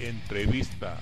Entrevista.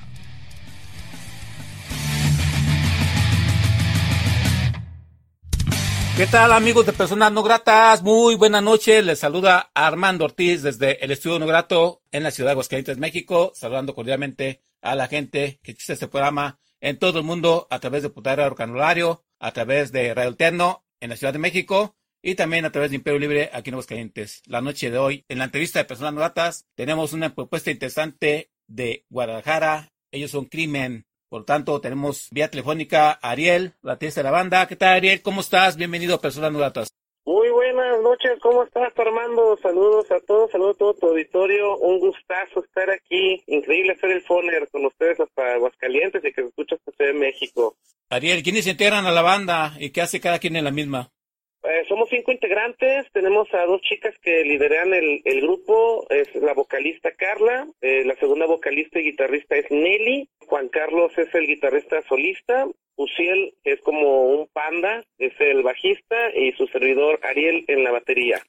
¿Qué tal amigos de Personas No Gratas? Muy buena noche. Les saluda Armando Ortiz desde el Estudio No Grato en la ciudad de Aguascalientes, México. Saludando cordialmente a la gente que existe este programa en todo el mundo a través de Putara Canulario, a través de Radio Alterno en la Ciudad de México y también a través de Imperio Libre aquí en Aguascalientes. La noche de hoy, en la entrevista de Personas No Gratas, tenemos una propuesta interesante de Guadalajara. Ellos son Crimen. Por tanto, tenemos vía telefónica a Ariel, la de la banda. ¿Qué tal, Ariel? ¿Cómo estás? Bienvenido a Personas No Gratas. Muy buenas noches, ¿cómo estás Armando? Saludos a todos, saludos a todo tu auditorio, un gustazo estar aquí, increíble hacer el foner con ustedes hasta Aguascalientes y que se escucha hasta de México. Ariel, ¿quiénes se integran a la banda y qué hace cada quien en la misma? Eh, somos cinco integrantes, tenemos a dos chicas que lideran el, el grupo, es la vocalista Carla, eh, la segunda vocalista y guitarrista es Nelly, Juan Carlos es el guitarrista solista, Uciel es como un panda, es el bajista y su servidor Ariel en la batería.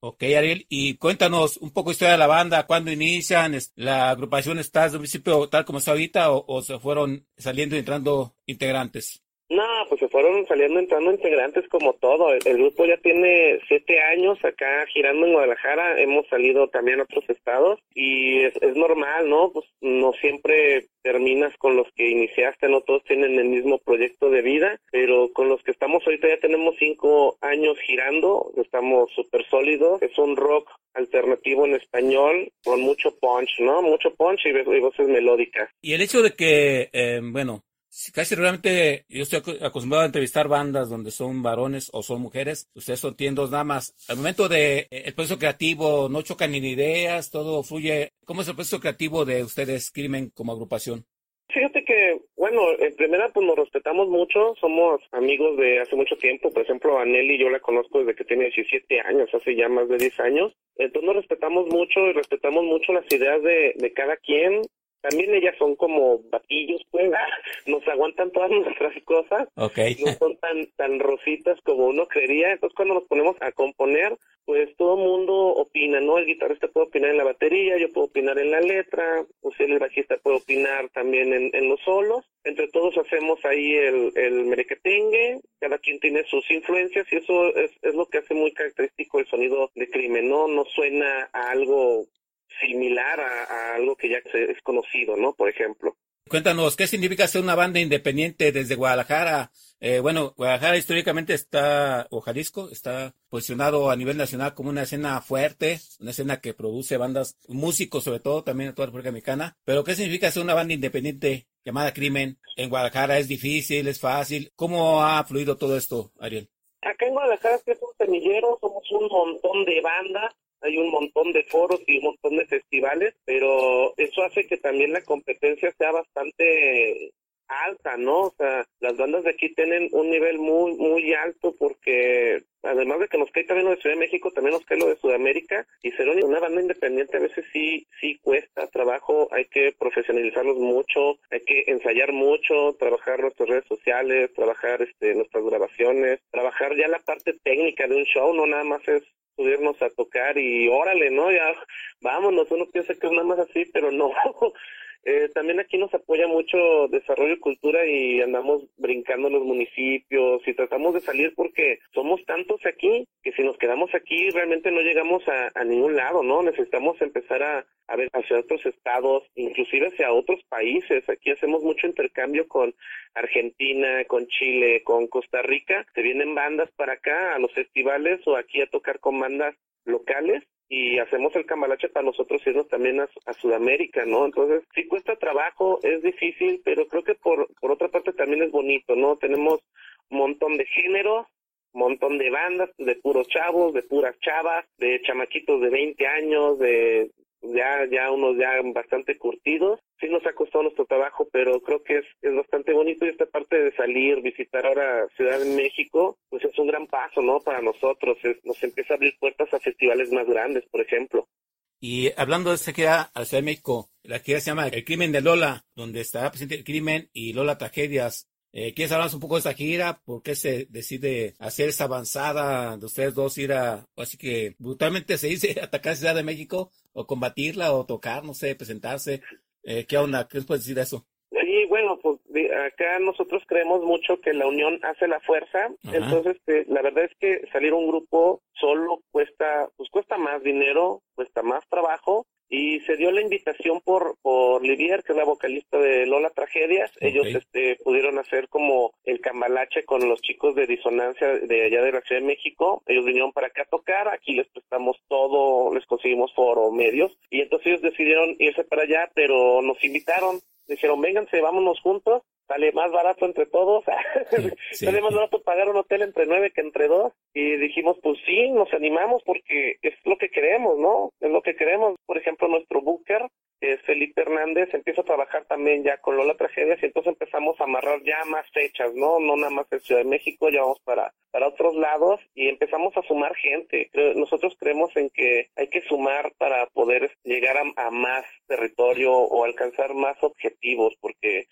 Ok, Ariel, y cuéntanos un poco historia de la banda, cuándo inician, la agrupación está desde un principio tal como está ahorita o se fueron saliendo y entrando integrantes. No, pues se fueron saliendo entrando integrantes como todo. El, grupo ya tiene siete años acá girando en Guadalajara. Hemos salido también a otros estados y es, es normal, ¿no? Pues no siempre terminas con los que iniciaste, no todos tienen el mismo proyecto de vida, pero con los que estamos ahorita ya tenemos cinco años girando, estamos súper sólidos. Es un rock alternativo en español con mucho punch, ¿no? Mucho punch y, y voces melódicas. Y el hecho de que, eh, bueno, casi realmente yo estoy acostumbrado a entrevistar bandas donde son varones o son mujeres. Ustedes son tiendos nada más. Al momento de el proceso creativo, no chocan ni ideas, todo fluye. ¿Cómo es el proceso creativo de ustedes, Crimen, como agrupación? Fíjate que, bueno, en primera pues nos respetamos mucho, somos amigos de hace mucho tiempo, por ejemplo, a Nelly yo la conozco desde que tiene 17 años, hace ya más de 10 años, entonces nos respetamos mucho y respetamos mucho las ideas de, de cada quien, también ellas son como batillos, pues, nos aguantan todas nuestras cosas, okay. no son tan tan rositas como uno creería, entonces cuando nos ponemos a componer, pues todo mundo opina, ¿no? El guitarrista puede opinar en la batería, yo puedo opinar en la letra, o si el bajista puede opinar también en, en los solos, entre todos hacemos ahí el, el merequetengue, cada quien tiene sus influencias y eso es, es lo que hace muy característico el sonido de crimen, ¿no? No suena a algo similar a, a, algo que ya es conocido, ¿no? Por ejemplo. Cuéntanos, ¿qué significa ser una banda independiente desde Guadalajara? Eh, bueno, Guadalajara históricamente está, o Jalisco, está posicionado a nivel nacional como una escena fuerte, una escena que produce bandas, músicos sobre todo, también en toda la República Mexicana. Pero, ¿qué significa ser una banda independiente llamada Crimen? En Guadalajara es difícil, es fácil. ¿Cómo ha fluido todo esto, Ariel? Acá en Guadalajara es un semillero, somos un montón de bandas hay un montón de foros y un montón de festivales, pero eso hace que también la competencia sea bastante alta, ¿no? O sea, las bandas de aquí tienen un nivel muy, muy alto porque además de que nos cae también lo de Ciudad de México, también nos cae lo de Sudamérica y ser una banda independiente a veces sí, sí cuesta trabajo, hay que profesionalizarlos mucho, hay que ensayar mucho, trabajar nuestras redes sociales, trabajar este, nuestras grabaciones, trabajar ya la parte técnica de un show, no nada más es subirnos a tocar y órale, ¿no? Ya vámonos, uno piensa que es nada más así, pero no. Eh, también aquí nos apoya mucho desarrollo y cultura y andamos brincando los municipios y tratamos de salir porque somos tantos aquí que si nos quedamos aquí realmente no llegamos a, a ningún lado, ¿no? Necesitamos empezar a, a ver hacia otros estados, inclusive hacia otros países. Aquí hacemos mucho intercambio con Argentina, con Chile, con Costa Rica. Se vienen bandas para acá a los festivales o aquí a tocar con bandas locales y hacemos el cambalache para nosotros irnos también a, Sudamérica, ¿no? Entonces, sí cuesta trabajo, es difícil, pero creo que por, por otra parte también es bonito, ¿no? Tenemos un montón de géneros, montón de bandas, de puros chavos, de puras chavas, de chamaquitos de 20 años, de ya ya unos ya bastante curtidos. Sí nos ha costado nuestro trabajo, pero creo que es, es bastante bonito y esta parte de salir, visitar ahora Ciudad de México, pues es un gran paso, ¿no? Para nosotros, nos empieza a abrir puertas a festivales más grandes, por ejemplo. Y hablando de esta gira a la Ciudad de México, la gira se llama El crimen de Lola, donde está presente el crimen y Lola tragedias. Eh, ¿Quieres hablar un poco de esta gira? ¿Por qué se decide hacer esa avanzada de ustedes dos ir a, así que brutalmente se dice, atacar Ciudad de México o combatirla o tocar, no sé, presentarse? Eh, ¿Qué onda? ¿Qué les puedes decir de eso? Sí, bueno, pues acá nosotros creemos mucho que la unión hace la fuerza, entonces eh, la verdad es que salir un grupo solo cuesta, pues cuesta más dinero, cuesta más trabajo, y se dio la invitación por por Livier, que es la vocalista de Lola Tragedias. Ellos este pudieron hacer como el cambalache con los chicos de disonancia de allá de la Ciudad de México. Ellos vinieron para acá a tocar, aquí les prestamos todo, les conseguimos foro, medios, y entonces ellos decidieron irse para allá, pero nos invitaron dijeron, vénganse, vámonos juntos, sale más barato entre todos, sale más barato pagar un hotel entre nueve que entre dos, y dijimos, pues sí, nos animamos porque es lo que queremos, ¿no? Es lo que queremos. Por ejemplo, nuestro booker, que es Felipe Hernández, empieza a trabajar también ya con Lola Tragedias, y entonces empezamos a amarrar ya más fechas, ¿no? No nada más en Ciudad de México, ya vamos para, para otros lados, y empezamos a sumar gente. Nosotros creemos en que hay que sumar para poder llegar a más territorio o alcanzar más objetivos, porque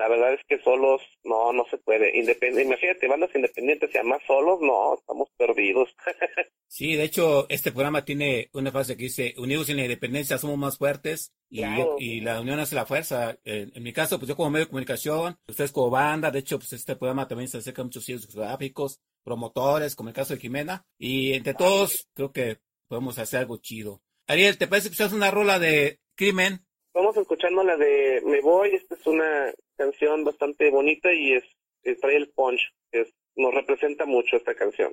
la verdad es que solos no, no se puede. Independiente, imagínate, bandas independientes y además solos, no, estamos perdidos. sí, de hecho, este programa tiene una frase que dice, unidos en la independencia somos más fuertes y, y la unión hace la fuerza. En, mi caso, pues yo como medio de comunicación, ustedes como banda, de hecho, pues este programa también se acerca a muchos sitios geográficos, promotores, como el caso de Jimena, y entre todos creo que podemos hacer algo chido. Ariel, ¿te parece que una rola de crimen? Vamos escuchando la de Me Voy, esta es una canción bastante bonita y es, trae el punch, es, nos representa mucho esta canción.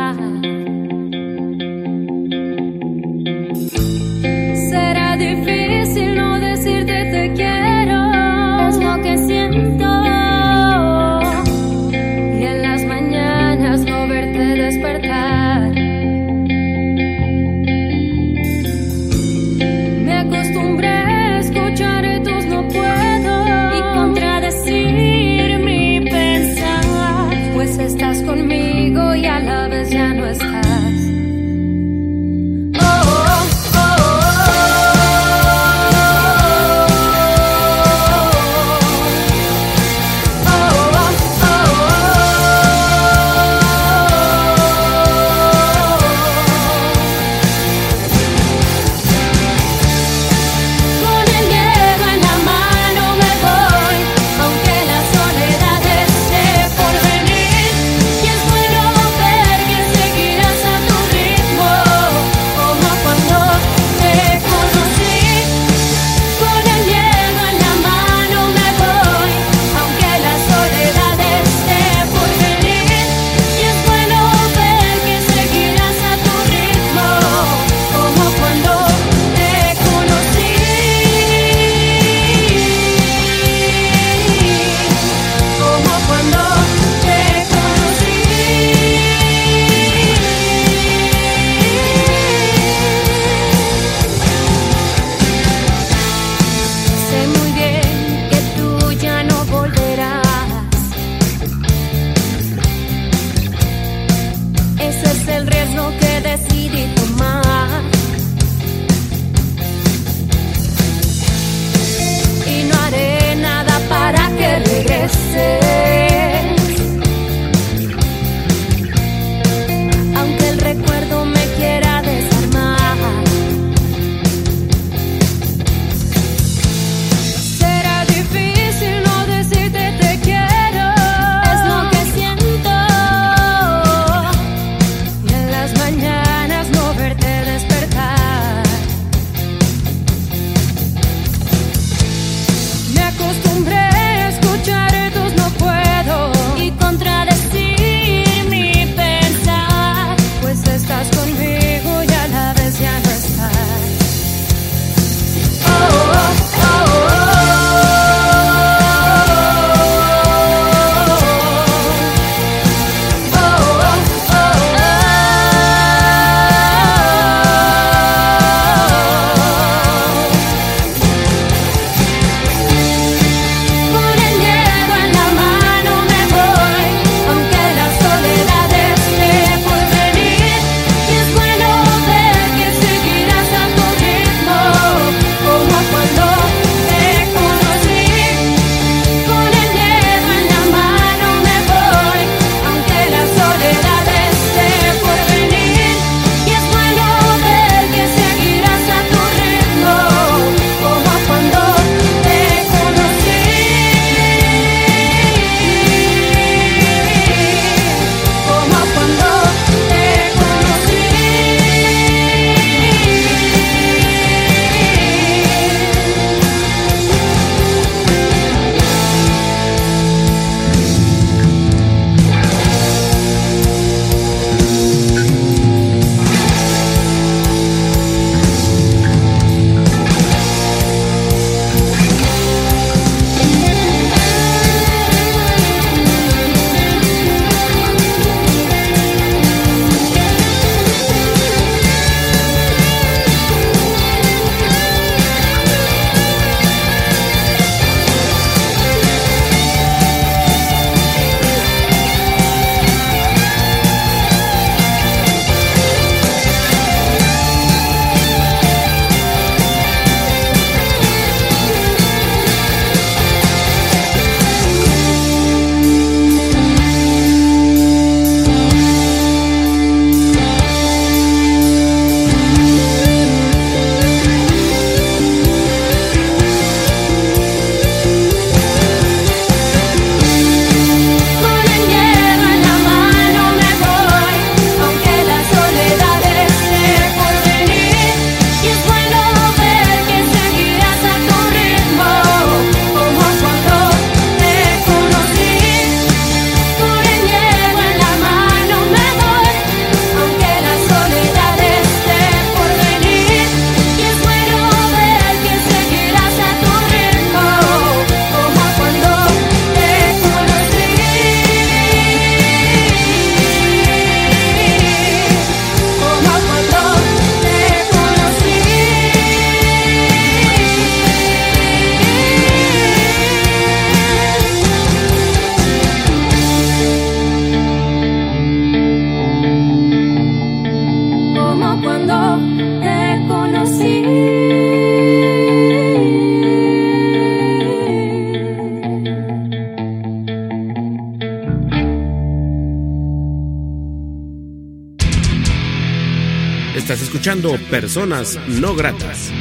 escuchando Personas No Gratas.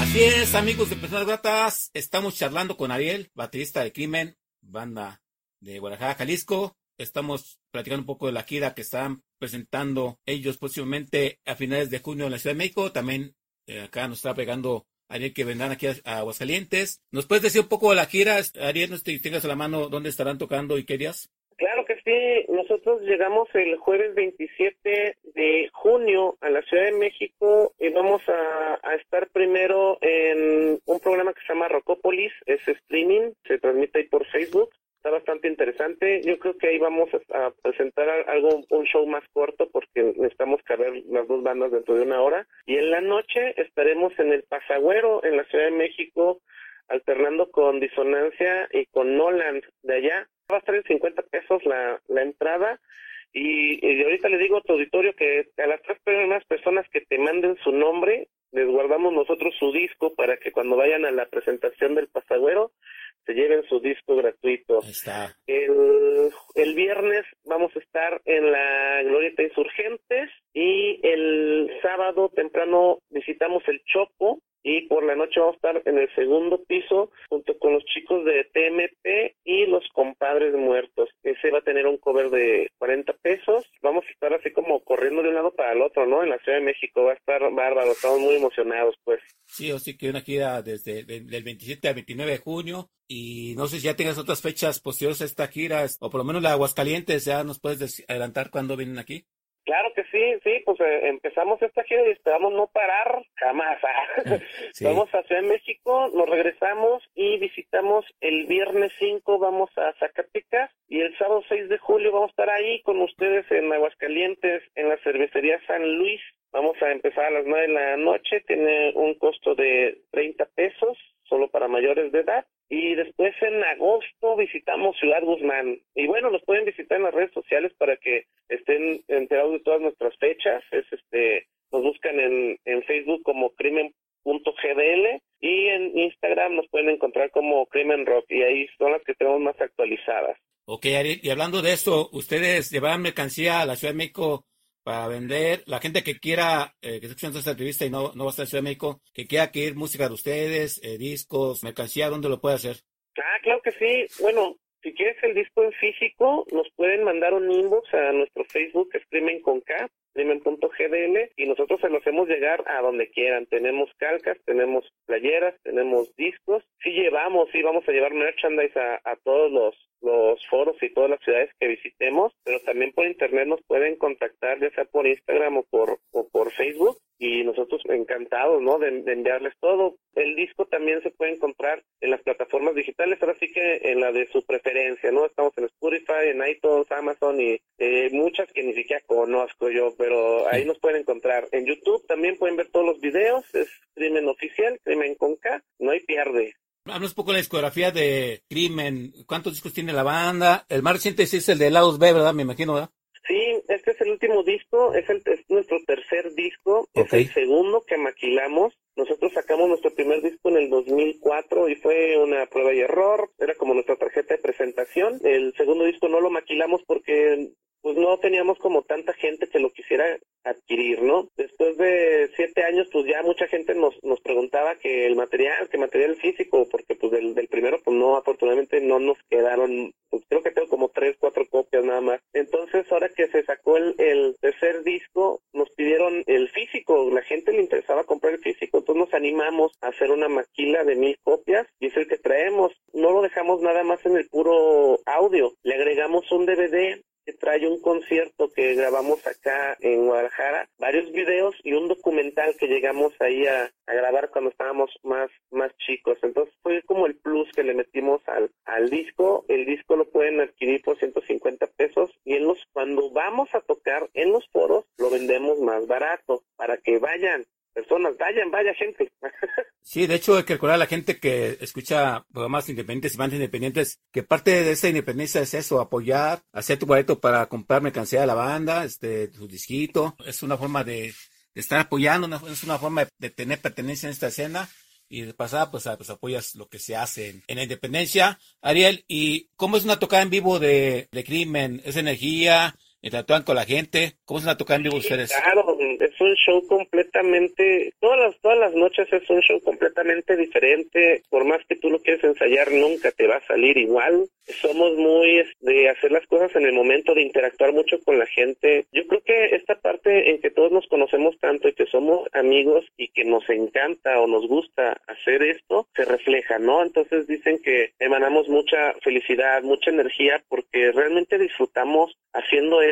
Así es, amigos de Personas Gratas. Estamos charlando con Ariel, baterista de Crimen, banda de Guadalajara, Jalisco. Estamos platicando un poco de la gira que están presentando ellos próximamente a finales de junio en la Ciudad de México. También eh, acá nos está pegando Ariel que vendrán aquí a, Aguascalientes. ¿Nos puedes decir un poco de la gira? Ariel, no te tengas a la mano dónde estarán tocando y qué días. Que sí, nosotros llegamos el jueves 27 de junio a la Ciudad de México y vamos a, estar primero en un programa que se llama Rocópolis, es streaming, se transmite ahí por Facebook está bastante interesante. Yo creo que ahí vamos a, presentar algo, un show más corto porque necesitamos caber las dos bandas dentro de una hora. Y en la noche estaremos en el Pasagüero, en la Ciudad de México, alternando con Disonancia y con Noland de allá. Va a estar en 50 pesos la, la entrada. Y, y ahorita le digo a tu auditorio que a las tres primeras personas que te manden su nombre, les guardamos nosotros su disco para que cuando vayan a la presentación del Pasagüero se lleven su disco gratuito. Está. El, el viernes vamos a estar en la Glorieta Insurgentes y el sábado temprano visitamos el Chopo y por la noche vamos a estar en el segundo piso junto con los chicos de TMP y los compadres muertos. Ese va a tener un cover de 40 pesos. Vamos a estar así como corriendo de un lado para el otro, ¿no? En la Ciudad de México va a estar bárbaro, estamos muy emocionados, pues. Sí, o sí que una gira desde el 27 al 29 de junio y no sé si ya tengas otras fechas posteriores a esta gira o por lo menos la Aguascalientes, ya nos puedes adelantar cuándo vienen aquí. Claro que sí, sí, pues eh, empezamos esta gira y esperamos no parar jamás. ¿ah? Vamos a Ciudad de México, nos regresamos y visitamos el viernes 5, vamos a Zacatecas y el sábado 6 de julio vamos a estar ahí con ustedes en Aguascalientes, en la cervecería San Luis. Vamos a empezar a las 9 de la noche, tiene un costo de 30 pesos, solo para mayores de edad. Y después en agosto visitamos Ciudad Guzmán. Y bueno, nos pueden visitar en las redes sociales para que estén enterados de todas nuestras fechas. Es este, nos buscan en, en Facebook como crimen.gdl y en Instagram nos pueden encontrar como Crimen Rock y ahí son las que tenemos más actualizadas. Ok, y hablando de eso, ¿ustedes llevan mercancía a la Ciudad de México para vender. La gente que quiera, eh, que esté escuchando esta entrevista y no, no va a estar en Ciudad de México, que quiera que ir música de ustedes, eh, discos, mercancía, ¿dónde lo puede hacer? Ah, claro que sí. Bueno, si quieres el disco en físico, nos pueden mandar un inbox a nuestro Facebook, es Crimen con K, crimen.gdl, y nosotros se los hacemos llegar a donde quieran. Tenemos calcas, tenemos playeras, tenemos discos. Sí llevamos, sí vamos a llevar merchandise a, a todos los los foros y todas las ciudades que visitemos, pero también por internet nos pueden contactar, ya sea por Instagram o por, o por Facebook, y nosotros encantados, ¿no? De, enviarles todo. El disco también se puede encontrar en las plataformas digitales, ahora sí que en la de su preferencia, ¿no? Estamos en Spotify, en iTunes, Amazon y eh, muchas que ni siquiera conozco yo, pero ahí nos pueden encontrar. En YouTube también pueden ver todos los videos, es Crimen Oficial, Crimen con K, no hay pierde. Hablamos un poco de la discografía de Crimen. ¿Cuántos discos tiene la banda? El más reciente es el de Lados B, ¿verdad? Me imagino, ¿verdad? Sí, este es el último disco, es, el, es nuestro tercer disco, es el segundo que maquilamos. Nosotros sacamos nuestro primer disco en el 2004 y fue una prueba y error, era como nuestra tarjeta de presentación. El segundo disco no lo maquilamos porque pues no teníamos como tanta gente que lo quisiera adquirir, ¿no? Después de siete años, pues ya mucha gente nos, nos preguntaba que el material, que material físico, porque pues del, del primero, pues no, afortunadamente no nos quedaron, pues creo que tengo como tres, cuatro copias nada más. Entonces, ahora que se sacó el, el tercer disco, nos pidieron el físico, la gente le interesaba comprar el físico, entonces nos animamos a hacer una maquila de mil copias y es el que traemos. No lo dejamos nada más en el puro audio, le agregamos un DVD trae un concierto que grabamos acá en Guadalajara, varios videos y un documental que llegamos ahí a, grabar cuando estábamos más, más chicos. Entonces fue como el plus que le metimos al, al disco. El disco lo pueden adquirir por 150 pesos y en los, cuando vamos a tocar en los foros lo vendemos más barato para que vayan personas, vayan, vaya gente. Sí, de hecho hay que recordar a la gente que escucha programas independientes y bandas independientes que parte de esa independencia es eso, apoyar, hacer tu boleto para comprar mercancía de la banda, este, tu disquito. Es una forma de, estar apoyando, es una forma de, tener pertenencia en esta escena y de pasada pues, pues, apoyas lo que se hace en, la independencia. Ariel, ¿y cómo es una tocada en vivo de, de crimen? ¿Es energía? ¿Interactúan con la gente? ¿Cómo es una tocada en vivo ustedes? Claro, es un show completamente, todas las, todas las noches es un show completamente diferente, por más que tú lo quieres ensayar, nunca te va a salir igual. Somos muy de hacer las cosas en el momento, de interactuar mucho con la gente. Yo creo que esta parte en que todos nos conocemos tanto y que somos amigos y que nos encanta o nos gusta hacer esto, se refleja, ¿no? Entonces dicen que emanamos mucha felicidad, mucha energía porque realmente disfrutamos haciendo esto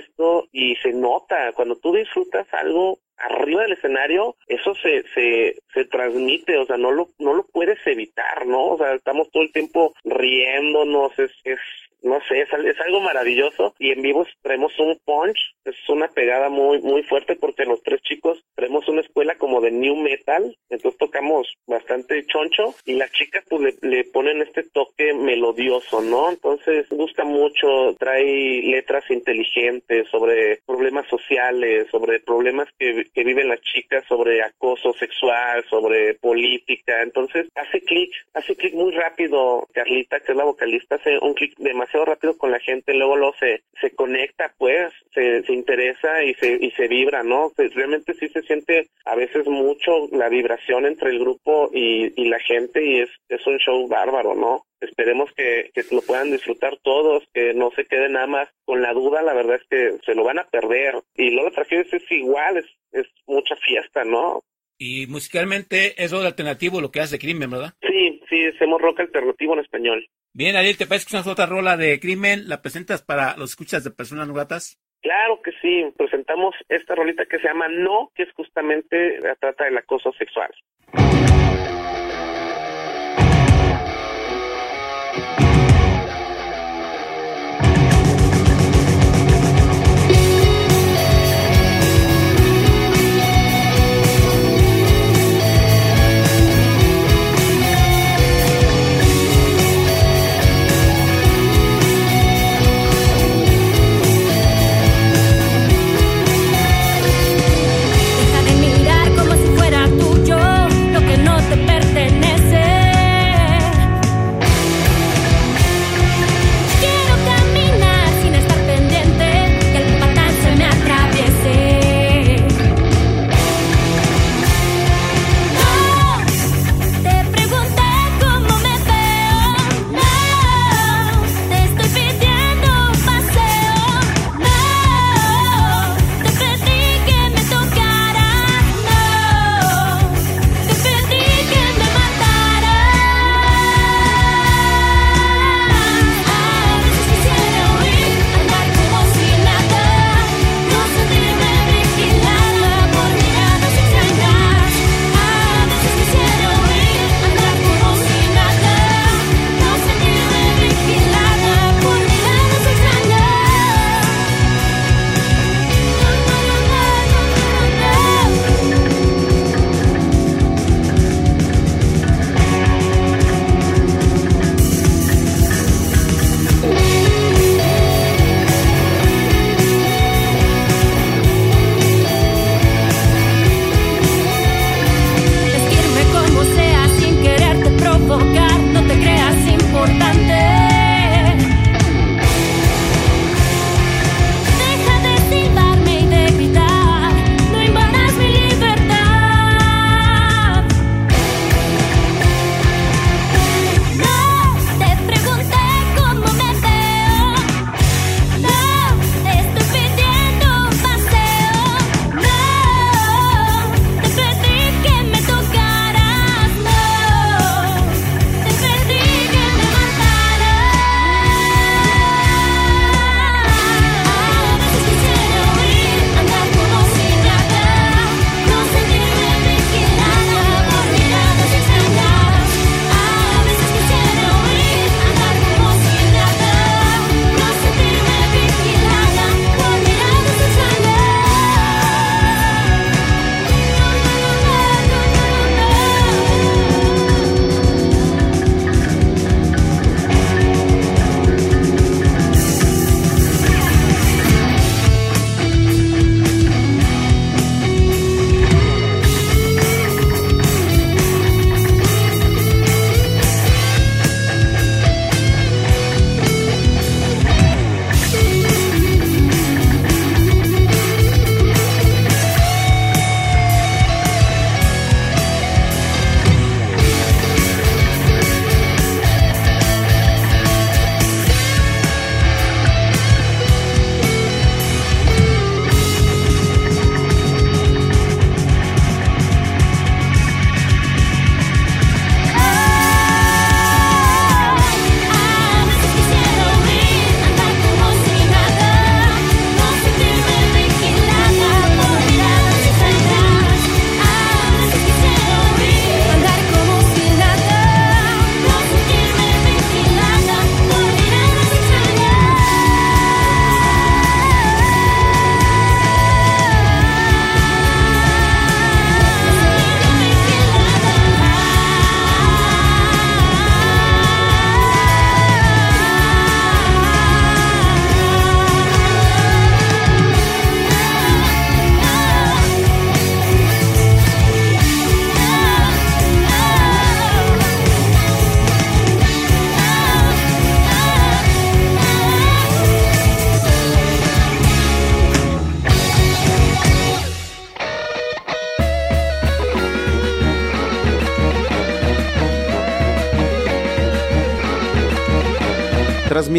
y se nota, cuando tú disfrutas algo, arriba del escenario, eso se, se, se transmite, o sea, no lo, no lo puedes evitar, ¿no? O sea, estamos todo el tiempo riéndonos, es, es no sé, es, es, algo maravilloso y en vivo traemos un punch, es una pegada muy muy fuerte porque los tres chicos traemos una escuela como de new metal, entonces tocamos bastante choncho y las chicas pues le, ponen este toque melodioso, ¿no? Entonces gusta mucho, trae letras inteligentes sobre problemas sociales, sobre problemas que, que viven las chicas, sobre acoso sexual, sobre política, entonces hace clic, hace clic muy rápido, Carlita, que es la vocalista, hace un clic demasiado rápido con la gente, luego lo se, se conecta, pues, se, se interesa y se, y se vibra, ¿no? realmente sí se siente a veces mucho la vibración entre el grupo y, y la gente y es, es un show bárbaro, ¿no? Esperemos que, que lo puedan disfrutar todos, que no se queden nada más con la duda, la verdad es que se lo van a perder. Y luego la tragedia es igual, es, es mucha fiesta, ¿no? Y musicalmente es rock alternativo lo que hace Crimen, ¿verdad? Sí, sí, hacemos rock alternativo en español. Bien, Ariel, ¿te parece que es otra rola de Crimen? ¿La presentas para los escuchas de personas nugatas? Claro que sí, presentamos esta rolita que se llama No, que es justamente la trata del acoso sexual.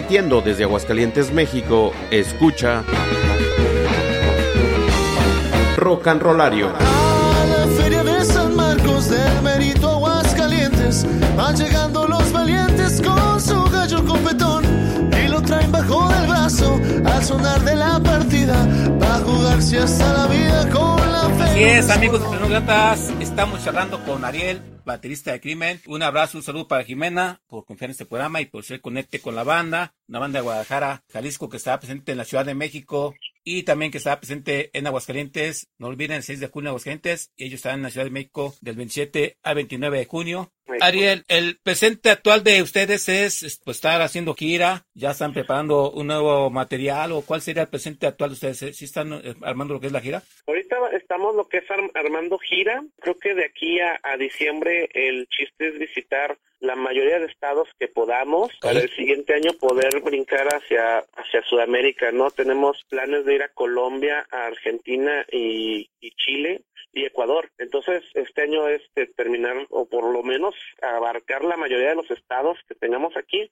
Transmitiendo desde Aguascalientes, México, escucha Rock and Rollario. A la feria de San Marcos del Merito Aguascalientes van llegando los valientes con su gallo competón y lo traen bajo del brazo al sonar de la partida va a jugarse hasta la vida con la fe. Así es, amigos de Tecnócratas, estamos charlando con Ariel, baterista de Crimen. Un abrazo, un saludo para Jimena por confiar en este programa y por ser conecte con la banda, una banda de Guadalajara, Jalisco que está presente en la Ciudad de México y también que está presente en Aguascalientes. No olviden el 6 de junio en Aguascalientes ellos están en la Ciudad de México del 27 al 29 de junio. Ariel, el presente actual de ustedes es pues, estar haciendo gira, ya están preparando un nuevo material o cuál sería el presente actual de ustedes? ¿Sí están eh, armando lo que es la gira? Ahorita estamos lo que es arm- armando gira. Creo que de aquí a, a diciembre el chiste es visitar la mayoría de estados que podamos para el siguiente año poder brincar hacia hacia Sudamérica, ¿no? Tenemos planes de ir a Colombia, a Argentina y, y Chile y Ecuador. Entonces, este año es de terminar o por lo menos abarcar la mayoría de los estados que tengamos aquí.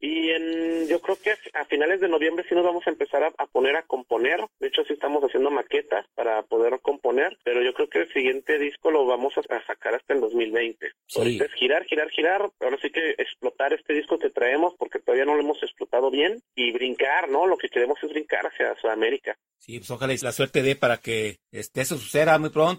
Y en, yo creo que a finales de noviembre sí nos vamos a empezar a, a poner a componer. De hecho, sí estamos haciendo maquetas para poder componer, pero yo creo que el siguiente disco lo vamos a, a sacar hasta el 2020. Sí. Ahorita es girar, girar, girar. Ahora sí que explotar este disco que traemos porque todavía no lo hemos explotado bien y brincar, ¿no? Lo que queremos es brincar hacia Sudamérica. Sí, pues ojalá y la suerte dé para que este, eso suceda muy pronto.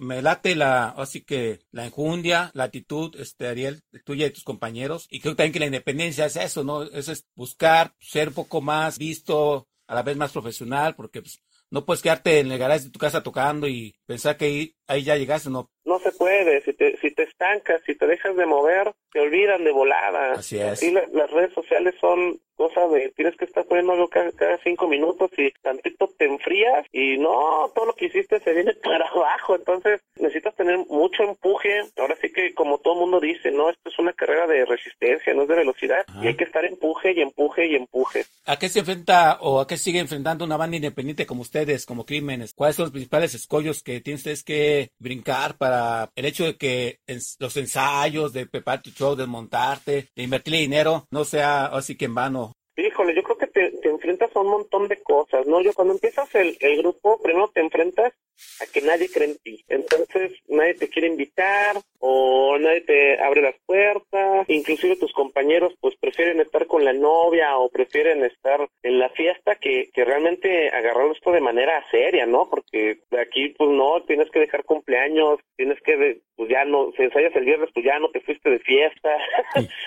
Me late la, así que la enjundia, la actitud, este, Ariel, tuya y tus compañeros. Y creo también que la independencia es eso, ¿no? Es buscar ser un poco más visto, a la vez más profesional, porque pues, no puedes quedarte en el garage de tu casa tocando y pensar que ahí, ahí ya llegaste, ¿no? No se puede, si te, si te estancas, si te dejas de mover, te olvidan de volada. Así es. Y la- las redes sociales son cosas de tienes que estar poniendo algo cada, cada cinco minutos y tantito te enfrías y no, todo lo que hiciste se viene para abajo. Entonces necesitas tener mucho empuje. Ahora sí que como todo mundo dice, no, esto es una carrera de resistencia, no es de velocidad. Ajá. Y hay que estar empuje y empuje y empuje. ¿A qué se enfrenta o a qué sigue enfrentando una banda independiente como ustedes, como Crímenes? ¿Cuáles son los principales escollos que ustedes que brincar para el hecho de que los ensayos, de preparar tu show, de montarte, de invertirle dinero, no sea así que en vano? Híjole, yo creo que te, te enfrentas a un montón de cosas, ¿no? Yo cuando empiezas el, el grupo, primero te enfrentas a que nadie cree en ti. Entonces, nadie te quiere invitar o nadie te abre las puertas. Inclusive tus compañeros, pues, prefieren estar con la novia o prefieren estar en la fiesta que, que realmente agarrar esto de manera seria, ¿no? Porque aquí, pues, no, tienes que dejar cumpleaños, tienes que, pues, ya no, si ensayas el viernes, pues, ya no te fuiste de fiesta.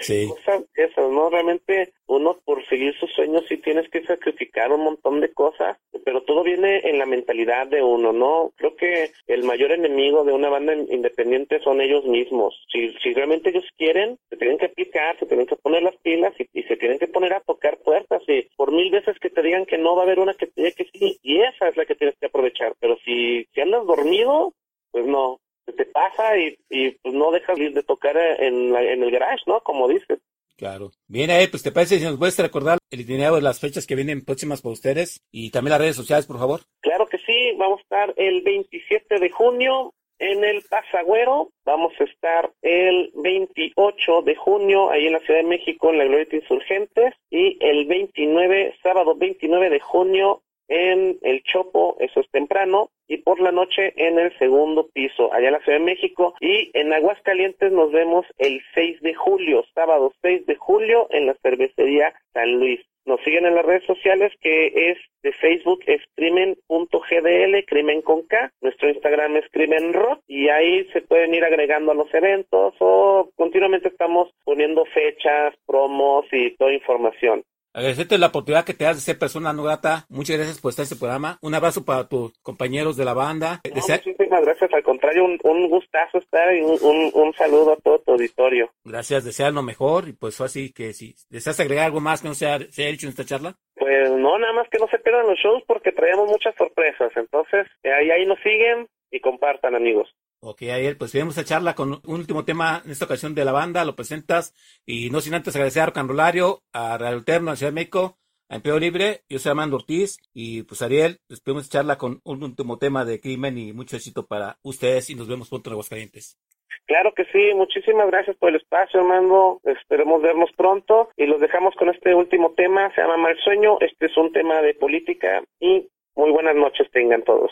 Sí. cosas esas, ¿no? Realmente uno por seguir sus sueños sí tienes que sacrificar un montón de cosas, pero todo viene en la mentalidad de uno, ¿no? Creo que el mayor enemigo de una banda in- independiente son ellos mismos. Si, si realmente ellos quieren, se tienen que aplicar, se tienen que poner las pilas y, se tienen que poner a tocar puertas y por mil veces que te digan que no va a haber una que te diga que sí y esa es la que tienes que aprovechar. Pero si, si andas dormido, pues no, te pasa y, pues no dejas de de tocar en, la- en el garage, ¿no? Como dices. Claro. Bien, ahí, pues te parece si nos puedes recordar el itinerario de las fechas que vienen próximas para ustedes y también las redes sociales, por favor. Claro que sí, vamos a estar el 27 de junio en el Pasagüero, vamos a estar el 28 de junio ahí en la Ciudad de México en la Glorieta Insurgentes y el 29, sábado 29 de junio en el Chopo, eso es temprano, y por la noche en el segundo piso, allá en la Ciudad de México, y en Aguascalientes nos vemos el 6 de julio, sábado 6 de julio en la cervecería San Luis. Nos siguen en las redes sociales que es de Facebook es crimen.gdl, crimen con K. Nuestro Instagram es crimenrock y ahí se pueden ir agregando a los eventos o continuamente estamos poniendo fechas, promos y toda información. Agradecerte la oportunidad que te das de ser persona no grata. Muchas gracias por estar en este programa. Un abrazo para tus compañeros de la banda. No, Desea- muchísimas gracias, al contrario, un, un gustazo estar y un, un, un saludo a todo tu auditorio. Gracias, desear lo mejor. Y pues así que si deseas agregar algo más que no se haya dicho en esta charla. Pues no, nada más que no se pierdan los shows porque traemos muchas sorpresas. Entonces, eh, ahí, ahí nos siguen y compartan, amigos. Ok, Ariel, pues seguimos esta charla con un último tema en esta ocasión de la banda, lo presentas y no sin antes agradecer a Rocanrolario, a Radio Alterno, a Ciudad de México, a Empleo Libre, yo soy Armando Ortiz y pues Ariel, despedimos esta charla con un último tema de crimen y mucho éxito para ustedes y nos vemos pronto en Aguascalientes. Claro que sí, muchísimas gracias por el espacio, Armando. Esperemos vernos pronto y los dejamos con este último tema, se llama Mal Sueño. Este es un tema de política y muy buenas noches tengan todos.